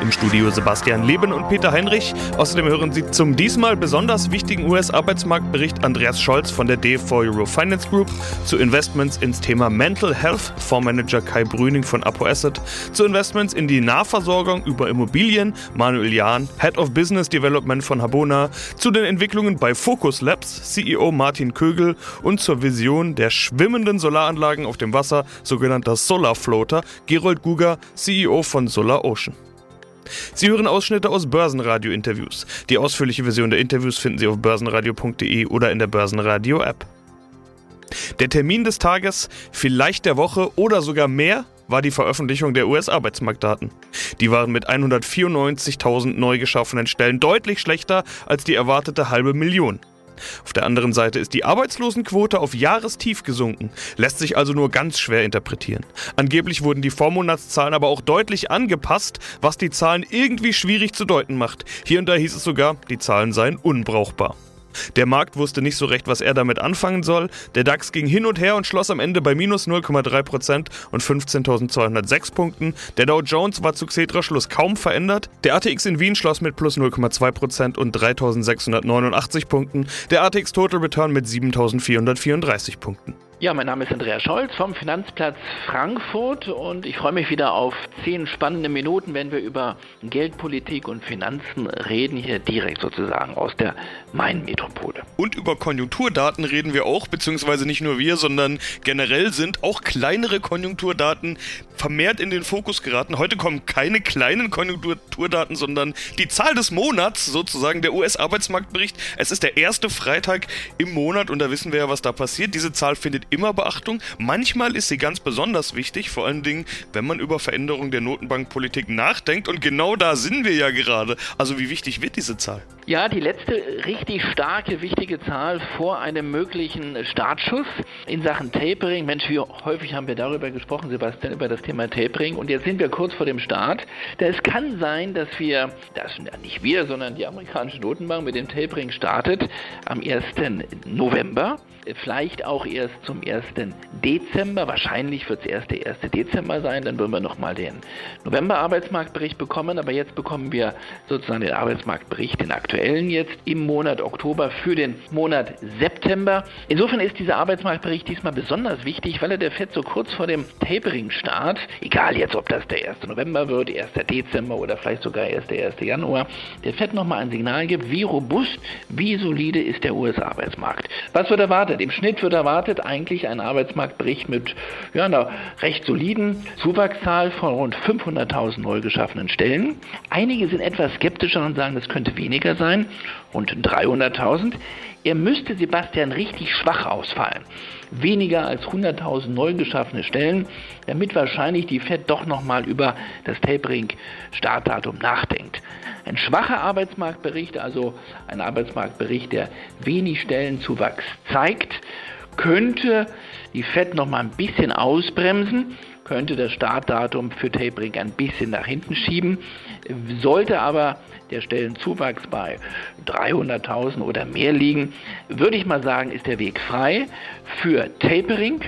Im Studio Sebastian Leben und Peter Heinrich. Außerdem hören Sie zum diesmal besonders wichtigen US-Arbeitsmarktbericht Andreas Scholz von der D4 Euro Finance Group zu Investments ins Thema Mental Health, Fondsmanager Kai Brüning von Apo Asset, zu Investments in die Nahversorgung über Immobilien Manuel Jahn, Head of Business Development von Habona, zu den Entwicklungen bei Focus Labs CEO Martin Kögel und zur Vision der schwimmenden Solaranlagen auf dem Wasser, sogenannter Solar Floater, Gerold Guger, CEO von Solar Ocean. Sie hören Ausschnitte aus Börsenradio-Interviews. Die ausführliche Version der Interviews finden Sie auf börsenradio.de oder in der Börsenradio-App. Der Termin des Tages, vielleicht der Woche oder sogar mehr, war die Veröffentlichung der US-Arbeitsmarktdaten. Die waren mit 194.000 neu geschaffenen Stellen deutlich schlechter als die erwartete halbe Million. Auf der anderen Seite ist die Arbeitslosenquote auf Jahrestief gesunken, lässt sich also nur ganz schwer interpretieren. Angeblich wurden die Vormonatszahlen aber auch deutlich angepasst, was die Zahlen irgendwie schwierig zu deuten macht. Hier und da hieß es sogar, die Zahlen seien unbrauchbar. Der Markt wusste nicht so recht, was er damit anfangen soll. Der DAX ging hin und her und schloss am Ende bei minus 0,3% und 15.206 Punkten. Der Dow Jones war zu Xetra-Schluss kaum verändert. Der ATX in Wien schloss mit plus 0,2% und 3.689 Punkten. Der ATX Total Return mit 7.434 Punkten. Ja, mein Name ist Andreas Scholz vom Finanzplatz Frankfurt und ich freue mich wieder auf zehn spannende Minuten, wenn wir über Geldpolitik und Finanzen reden, hier direkt sozusagen aus der Main-Metropole. Und über Konjunkturdaten reden wir auch, beziehungsweise nicht nur wir, sondern generell sind auch kleinere Konjunkturdaten vermehrt in den Fokus geraten. Heute kommen keine kleinen Konjunkturdaten, sondern die Zahl des Monats, sozusagen der US-Arbeitsmarktbericht. Es ist der erste Freitag im Monat und da wissen wir ja, was da passiert. Diese Zahl findet immer Beachtung. Manchmal ist sie ganz besonders wichtig, vor allen Dingen, wenn man über Veränderung der Notenbankpolitik nachdenkt. Und genau da sind wir ja gerade. Also wie wichtig wird diese Zahl? Ja, die letzte richtig starke, wichtige Zahl vor einem möglichen Startschuss in Sachen Tapering. Mensch, wie häufig haben wir darüber gesprochen, Sebastian, über das Thema Tapering. Und jetzt sind wir kurz vor dem Start. Es kann sein, dass wir, das nicht wir, sondern die amerikanische Notenbank mit dem Tapering startet am 1. November vielleicht auch erst zum 1. Dezember. Wahrscheinlich wird es erst der 1. Dezember sein. Dann würden wir nochmal den November-Arbeitsmarktbericht bekommen. Aber jetzt bekommen wir sozusagen den Arbeitsmarktbericht, den aktuellen jetzt im Monat Oktober für den Monat September. Insofern ist dieser Arbeitsmarktbericht diesmal besonders wichtig, weil er der FED so kurz vor dem Tapering-Start, egal jetzt ob das der 1. November wird, 1. Dezember oder vielleicht sogar erst der 1. Januar, der FED nochmal ein Signal gibt, wie robust, wie solide ist der US-Arbeitsmarkt. Was wird erwartet? erwartet. Im Schnitt wird erwartet eigentlich ein Arbeitsmarktbericht mit ja, einer recht soliden Zuwachszahl von rund 500.000 neu geschaffenen Stellen. Einige sind etwas skeptischer und sagen, das könnte weniger sein, rund 300.000. Er müsste Sebastian richtig schwach ausfallen. Weniger als 100.000 neu geschaffene Stellen, damit wahrscheinlich die Fed doch nochmal über das Tapering-Startdatum nachdenkt. Ein schwacher Arbeitsmarktbericht, also ein Arbeitsmarktbericht, der wenig Stellenzuwachs zeigt, könnte die Fed noch mal ein bisschen ausbremsen, könnte das Startdatum für Tapering ein bisschen nach hinten schieben, sollte aber der Stellenzuwachs bei 300.000 oder mehr liegen, würde ich mal sagen, ist der Weg frei für Tapering.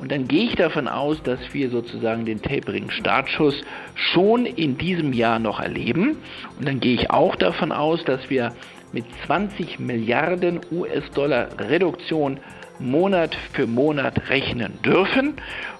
Und dann gehe ich davon aus, dass wir sozusagen den Tapering-Startschuss schon in diesem Jahr noch erleben. Und dann gehe ich auch davon aus, dass wir mit 20 Milliarden US-Dollar Reduktion Monat für Monat rechnen dürfen.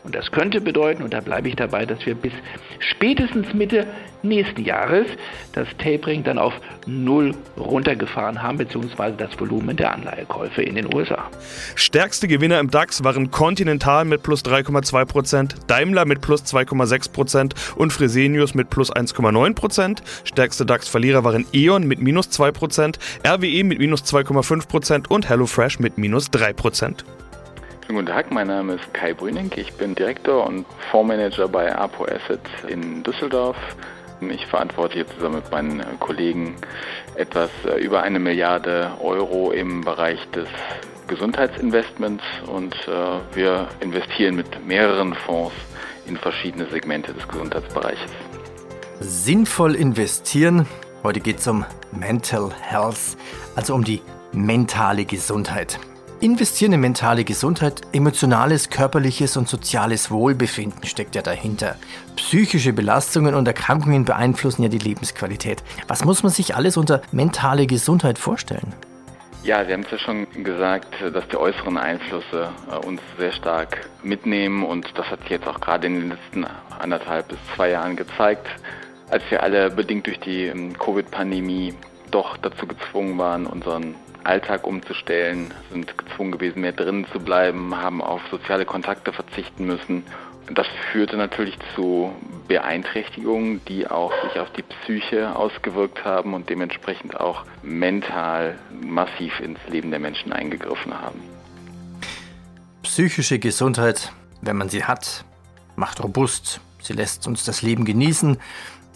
Und das könnte bedeuten, und da bleibe ich dabei, dass wir bis spätestens Mitte nächsten Jahres das Tapering dann auf Null runtergefahren haben, beziehungsweise das Volumen der Anleihekäufe in den USA. Stärkste Gewinner im DAX waren Continental mit plus 3,2%, Daimler mit plus 2,6% und Fresenius mit plus 1,9%. Stärkste DAX-Verlierer waren E.ON mit minus 2%, RWE mit minus 2,5% und HelloFresh mit minus 3%. Schönen guten Tag, mein Name ist Kai Brüning. Ich bin Direktor und Fondsmanager bei Apo Asset in Düsseldorf. Ich verantworte hier zusammen mit meinen Kollegen etwas äh, über eine Milliarde Euro im Bereich des Gesundheitsinvestments und äh, wir investieren mit mehreren Fonds in verschiedene Segmente des Gesundheitsbereiches. Sinnvoll investieren. Heute geht es um Mental Health, also um die mentale Gesundheit. Investieren in mentale Gesundheit, emotionales, körperliches und soziales Wohlbefinden steckt ja dahinter. Psychische Belastungen und Erkrankungen beeinflussen ja die Lebensqualität. Was muss man sich alles unter mentale Gesundheit vorstellen? Ja, Sie haben es ja schon gesagt, dass die äußeren Einflüsse äh, uns sehr stark mitnehmen und das hat sich jetzt auch gerade in den letzten anderthalb bis zwei Jahren gezeigt, als wir alle bedingt durch die ähm, Covid-Pandemie doch dazu gezwungen waren, unseren Alltag umzustellen, sind gezwungen gewesen, mehr drinnen zu bleiben, haben auf soziale Kontakte verzichten müssen. Das führte natürlich zu Beeinträchtigungen, die auch sich auf die Psyche ausgewirkt haben und dementsprechend auch mental massiv ins Leben der Menschen eingegriffen haben. Psychische Gesundheit, wenn man sie hat, macht robust. Sie lässt uns das Leben genießen,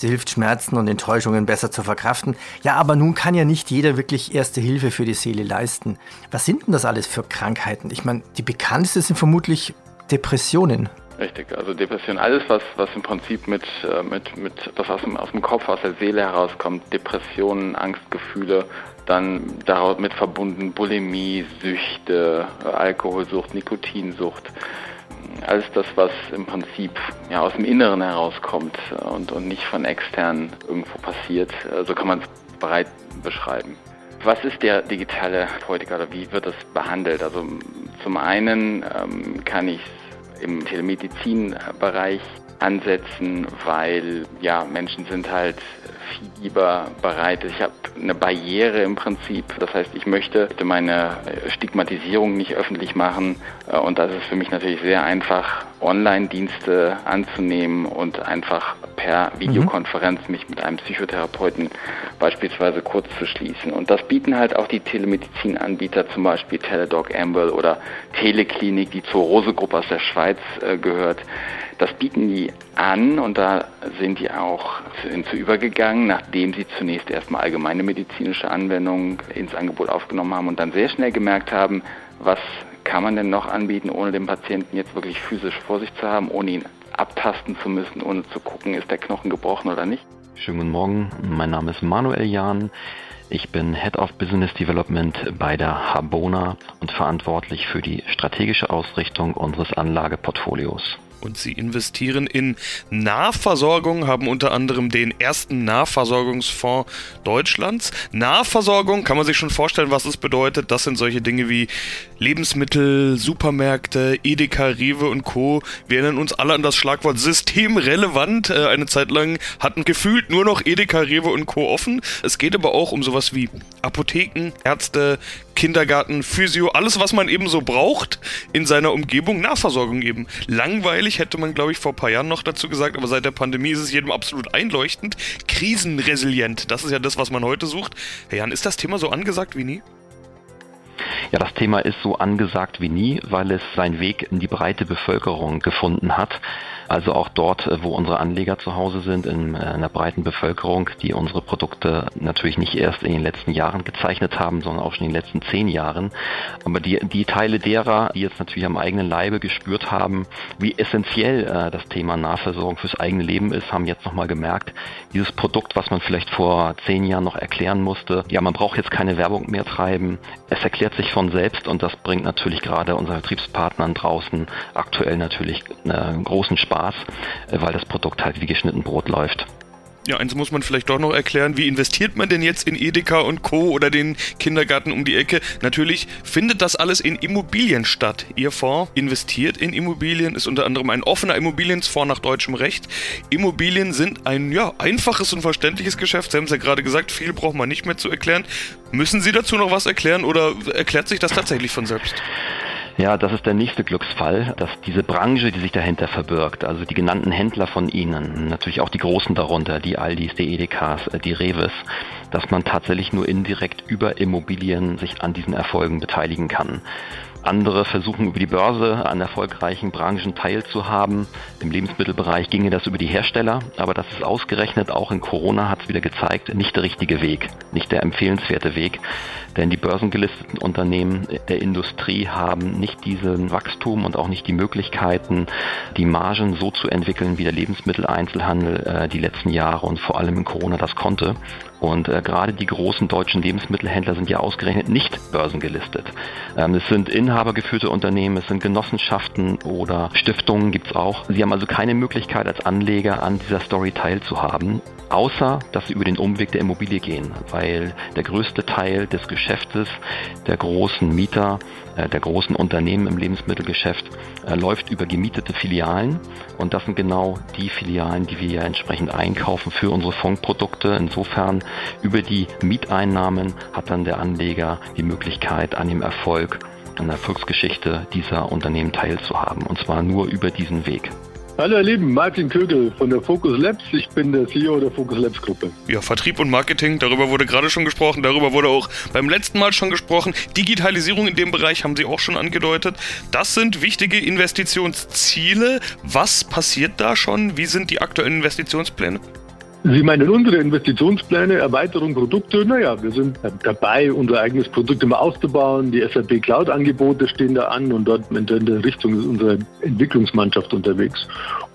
hilft Schmerzen und Enttäuschungen besser zu verkraften. Ja, aber nun kann ja nicht jeder wirklich erste Hilfe für die Seele leisten. Was sind denn das alles für Krankheiten? Ich meine, die bekannteste sind vermutlich Depressionen. Richtig, also Depression, alles was, was im Prinzip mit, äh, mit, mit was aus dem, aus dem Kopf, aus der Seele herauskommt, Depressionen, Angstgefühle, dann daraus mit verbunden Bulimie, Süchte, Alkoholsucht, Nikotinsucht, alles das, was im Prinzip ja, aus dem Inneren herauskommt und, und nicht von extern irgendwo passiert. So kann man es breit beschreiben. Was ist der digitale Heutiger oder wie wird das behandelt? Also zum einen ähm, kann ich im Telemedizinbereich ansetzen, weil ja Menschen sind halt viel lieber bereit. Ich habe eine Barriere im Prinzip. Das heißt, ich möchte meine Stigmatisierung nicht öffentlich machen. Äh, und das ist für mich natürlich sehr einfach, Online-Dienste anzunehmen und einfach per Videokonferenz mich mit einem Psychotherapeuten beispielsweise kurz zu schließen. Und das bieten halt auch die Telemedizinanbieter, zum Beispiel Teledoc Amwell oder Teleklinik, die zur Rose-Gruppe aus der Schweiz äh, gehört. Das bieten die an und da sind die auch hinzu übergegangen, nachdem sie zunächst erstmal allgemeine medizinische Anwendungen ins Angebot aufgenommen haben und dann sehr schnell gemerkt haben, was kann man denn noch anbieten, ohne den Patienten jetzt wirklich physisch vor sich zu haben, ohne ihn abtasten zu müssen, ohne zu gucken, ist der Knochen gebrochen oder nicht. Schönen guten Morgen, mein Name ist Manuel Jahn. Ich bin Head of Business Development bei der Habona und verantwortlich für die strategische Ausrichtung unseres Anlageportfolios und sie investieren in Nahversorgung, haben unter anderem den ersten Nahversorgungsfonds Deutschlands. Nahversorgung kann man sich schon vorstellen, was es bedeutet. Das sind solche Dinge wie Lebensmittel, Supermärkte, Edeka, Rewe und Co. Wir erinnern uns alle an das Schlagwort systemrelevant. Äh, eine Zeit lang hatten gefühlt nur noch Edeka, Rewe und Co. offen. Es geht aber auch um sowas wie Apotheken, Ärzte, Kindergarten, Physio, alles, was man eben so braucht in seiner Umgebung, Nahversorgung eben. Langweilig hätte man, glaube ich, vor ein paar Jahren noch dazu gesagt, aber seit der Pandemie ist es jedem absolut einleuchtend. Krisenresilient, das ist ja das, was man heute sucht. Herr Jan, ist das Thema so angesagt wie nie? Ja, das Thema ist so angesagt wie nie, weil es seinen Weg in die breite Bevölkerung gefunden hat. Also auch dort, äh, wo unsere Anleger zu Hause sind, in äh, einer breiten Bevölkerung, die unsere Produkte natürlich nicht erst in den letzten Jahren gezeichnet haben, sondern auch schon in den letzten zehn Jahren. Aber die, die Teile derer, die jetzt natürlich am eigenen Leibe gespürt haben, wie essentiell äh, das Thema Nahversorgung fürs eigene Leben ist, haben jetzt nochmal gemerkt, dieses Produkt, was man vielleicht vor zehn Jahren noch erklären musste, ja, man braucht jetzt keine Werbung mehr treiben. Es erklärt sich von selbst und das bringt natürlich gerade unseren Vertriebspartnern draußen aktuell natürlich einen großen Spaß Spaß, äh, weil das Produkt halt wie geschnitten Brot läuft. Ja, eins muss man vielleicht doch noch erklären. Wie investiert man denn jetzt in Edeka und Co. oder den Kindergarten um die Ecke? Natürlich findet das alles in Immobilien statt. Ihr Fonds investiert in Immobilien, ist unter anderem ein offener Immobilienfonds nach deutschem Recht. Immobilien sind ein ja, einfaches und verständliches Geschäft. Sie haben es ja gerade gesagt, viel braucht man nicht mehr zu erklären. Müssen Sie dazu noch was erklären oder erklärt sich das tatsächlich von selbst? Ja, das ist der nächste Glücksfall, dass diese Branche, die sich dahinter verbirgt, also die genannten Händler von Ihnen, natürlich auch die Großen darunter, die Aldis, die Edekas, äh, die Reves, dass man tatsächlich nur indirekt über Immobilien sich an diesen Erfolgen beteiligen kann. Andere versuchen über die Börse an erfolgreichen Branchen teilzuhaben. Im Lebensmittelbereich ginge das über die Hersteller, aber das ist ausgerechnet auch in Corona hat es wieder gezeigt, nicht der richtige Weg, nicht der empfehlenswerte Weg. Denn die börsengelisteten Unternehmen der Industrie haben nicht diesen Wachstum und auch nicht die Möglichkeiten, die Margen so zu entwickeln, wie der Lebensmitteleinzelhandel äh, die letzten Jahre und vor allem in Corona das konnte. Und äh, gerade die großen deutschen Lebensmittelhändler sind ja ausgerechnet nicht börsengelistet. Ähm, es sind inhabergeführte Unternehmen, es sind Genossenschaften oder Stiftungen gibt es auch. Sie haben also keine Möglichkeit als Anleger an dieser Story teilzuhaben, außer dass sie über den Umweg der Immobilie gehen, weil der größte Teil des Geschäftes der großen Mieter, äh, der großen Unternehmen im Lebensmittelgeschäft äh, läuft über gemietete Filialen und das sind genau die Filialen, die wir ja entsprechend einkaufen für unsere Fondprodukte. Insofern über die Mieteinnahmen hat dann der Anleger die Möglichkeit, an dem Erfolg, an der Erfolgsgeschichte dieser Unternehmen teilzuhaben. Und zwar nur über diesen Weg. Hallo ihr Lieben, Martin Kögel von der Focus Labs. Ich bin der CEO der Focus Labs Gruppe. Ja, Vertrieb und Marketing, darüber wurde gerade schon gesprochen, darüber wurde auch beim letzten Mal schon gesprochen. Digitalisierung in dem Bereich haben Sie auch schon angedeutet. Das sind wichtige Investitionsziele. Was passiert da schon? Wie sind die aktuellen Investitionspläne? Sie meinen unsere Investitionspläne, Erweiterung, Produkte? Naja, wir sind dabei, unser eigenes Produkt immer auszubauen. Die SAP Cloud-Angebote stehen da an und dort in der Richtung ist unsere Entwicklungsmannschaft unterwegs.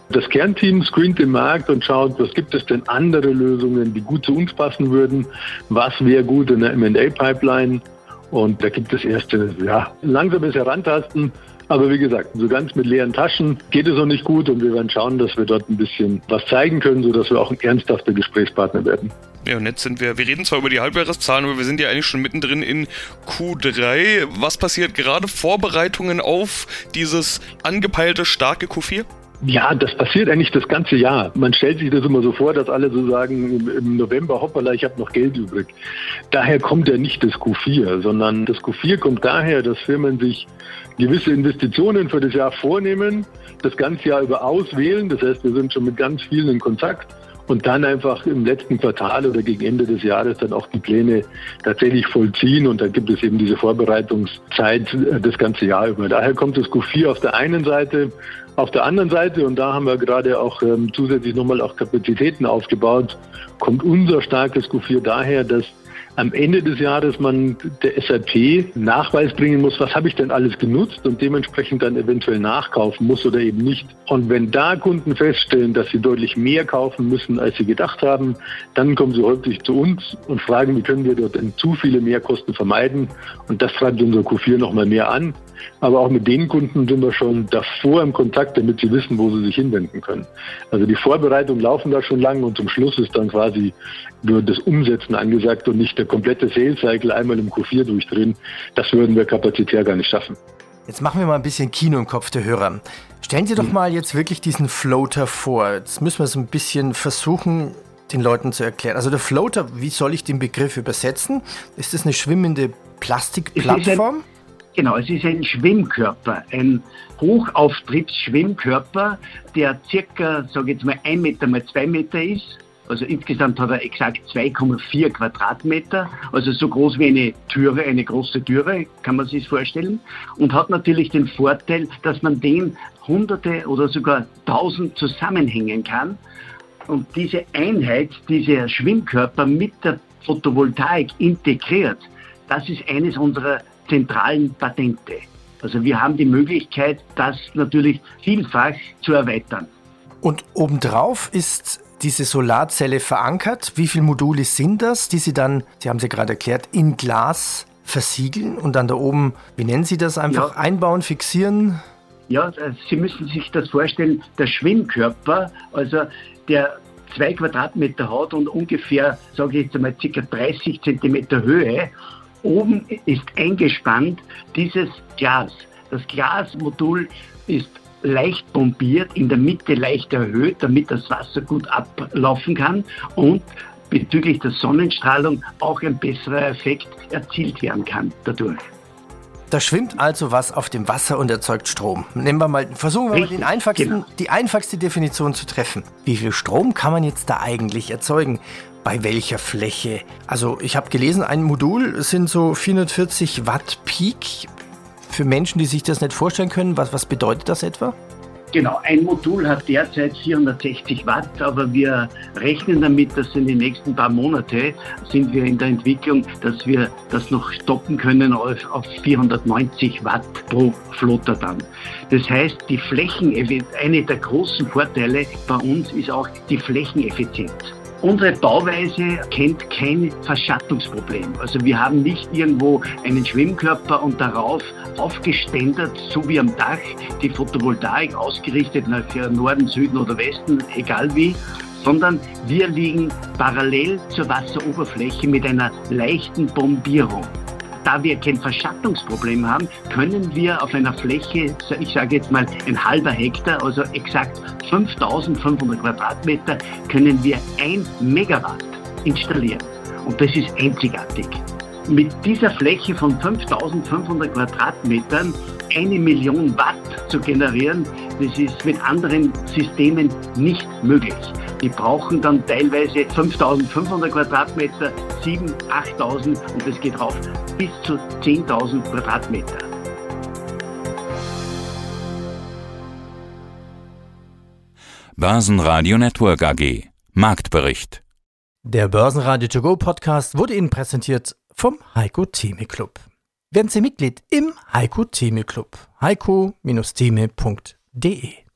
Das Kernteam screent den Markt und schaut, was gibt es denn andere Lösungen, die gut zu uns passen würden, was wäre gut in der M&A-Pipeline. Und da gibt es erste, ja, langsames Herantasten. Aber wie gesagt, so ganz mit leeren Taschen geht es noch nicht gut und wir werden schauen, dass wir dort ein bisschen was zeigen können, sodass wir auch ein ernsthafter Gesprächspartner werden. Ja, und jetzt sind wir, wir reden zwar über die Halbjahreszahlen, aber wir sind ja eigentlich schon mittendrin in Q3. Was passiert gerade? Vorbereitungen auf dieses angepeilte starke Q4? Ja, das passiert eigentlich das ganze Jahr. Man stellt sich das immer so vor, dass alle so sagen, im November, hoppala, ich habe noch Geld übrig. Daher kommt ja nicht das Q4, sondern das Q4 kommt daher, dass Firmen sich gewisse Investitionen für das Jahr vornehmen, das ganze Jahr über auswählen. Das heißt, wir sind schon mit ganz vielen in Kontakt und dann einfach im letzten Quartal oder gegen Ende des Jahres dann auch die Pläne tatsächlich vollziehen. Und da gibt es eben diese Vorbereitungszeit äh, das ganze Jahr über. Daher kommt das Q4 auf der einen Seite auf der anderen Seite, und da haben wir gerade auch ähm, zusätzlich nochmal auch Kapazitäten aufgebaut, kommt unser starkes Q4 daher, dass am Ende des Jahres man der SAP Nachweis bringen muss, was habe ich denn alles genutzt und dementsprechend dann eventuell nachkaufen muss oder eben nicht. Und wenn da Kunden feststellen, dass sie deutlich mehr kaufen müssen, als sie gedacht haben, dann kommen sie häufig zu uns und fragen, wie können wir dort denn zu viele Mehrkosten vermeiden. Und das treibt unser Q4 nochmal mehr an. Aber auch mit den Kunden sind wir schon davor im Kontakt, damit sie wissen, wo sie sich hinwenden können. Also die Vorbereitungen laufen da schon lange und zum Schluss ist dann quasi nur das Umsetzen angesagt und nicht der komplette Sales Cycle einmal im Q4 durchdrehen. Das würden wir kapazitär gar nicht schaffen. Jetzt machen wir mal ein bisschen Kino im Kopf der Hörer. Stellen Sie doch hm. mal jetzt wirklich diesen Floater vor. Jetzt müssen wir es ein bisschen versuchen, den Leuten zu erklären. Also der Floater, wie soll ich den Begriff übersetzen? Ist das eine schwimmende Plastikplattform? Genau, es ist ein Schwimmkörper, ein Hochauftriebsschwimmkörper, der circa, sage ich jetzt mal, ein Meter mal zwei Meter ist. Also insgesamt hat er exakt 2,4 Quadratmeter, also so groß wie eine Türe, eine große Türe, kann man sich vorstellen. Und hat natürlich den Vorteil, dass man den hunderte oder sogar tausend zusammenhängen kann. Und diese Einheit, dieser Schwimmkörper mit der Photovoltaik integriert, das ist eines unserer zentralen Patente. Also wir haben die Möglichkeit, das natürlich vielfach zu erweitern. Und obendrauf ist diese Solarzelle verankert. Wie viele Module sind das, die Sie dann, Sie haben es ja gerade erklärt, in Glas versiegeln und dann da oben, wie nennen Sie das, einfach ja. einbauen, fixieren? Ja, äh, Sie müssen sich das vorstellen, der Schwimmkörper, also der zwei Quadratmeter hat und ungefähr, sage ich jetzt einmal, ca. 30 Zentimeter Höhe Oben ist eingespannt dieses Glas. Das Glasmodul ist leicht bombiert, in der Mitte leicht erhöht, damit das Wasser gut ablaufen kann und bezüglich der Sonnenstrahlung auch ein besserer Effekt erzielt werden kann dadurch. Da schwimmt also was auf dem Wasser und erzeugt Strom. Nehmen wir mal, versuchen wir Richtig, mal den einfachsten, genau. die einfachste Definition zu treffen. Wie viel Strom kann man jetzt da eigentlich erzeugen? Bei welcher Fläche? Also ich habe gelesen, ein Modul sind so 440 Watt Peak. Für Menschen, die sich das nicht vorstellen können, was, was bedeutet das etwa? Genau, ein Modul hat derzeit 460 Watt, aber wir rechnen damit, dass in den nächsten paar Monate sind wir in der Entwicklung, dass wir das noch stoppen können auf, auf 490 Watt pro Flotter dann. Das heißt, die Flächen, eine der großen Vorteile bei uns ist auch die Flächeneffizienz. Unsere Bauweise kennt kein Verschattungsproblem. Also wir haben nicht irgendwo einen Schwimmkörper und darauf aufgeständert, so wie am Dach, die Photovoltaik ausgerichtet nach Norden, Süden oder Westen, egal wie, sondern wir liegen parallel zur Wasseroberfläche mit einer leichten Bombierung da wir kein Verschattungsproblem haben, können wir auf einer Fläche, ich sage jetzt mal ein halber Hektar, also exakt 5500 Quadratmeter, können wir ein Megawatt installieren. Und das ist einzigartig. Mit dieser Fläche von 5500 Quadratmetern eine Million Watt zu generieren, das ist mit anderen Systemen nicht möglich. Die brauchen dann teilweise 5500 Quadratmeter, 7.000, 8.000 und das geht rauf bis zu 10.000 Quadratmeter. Börsenradio Network AG Marktbericht Der Börsenradio To Go Podcast wurde Ihnen präsentiert vom Heiko Theme Club. Werden Sie Mitglied im Heiko Theme Club. heiko-theme.de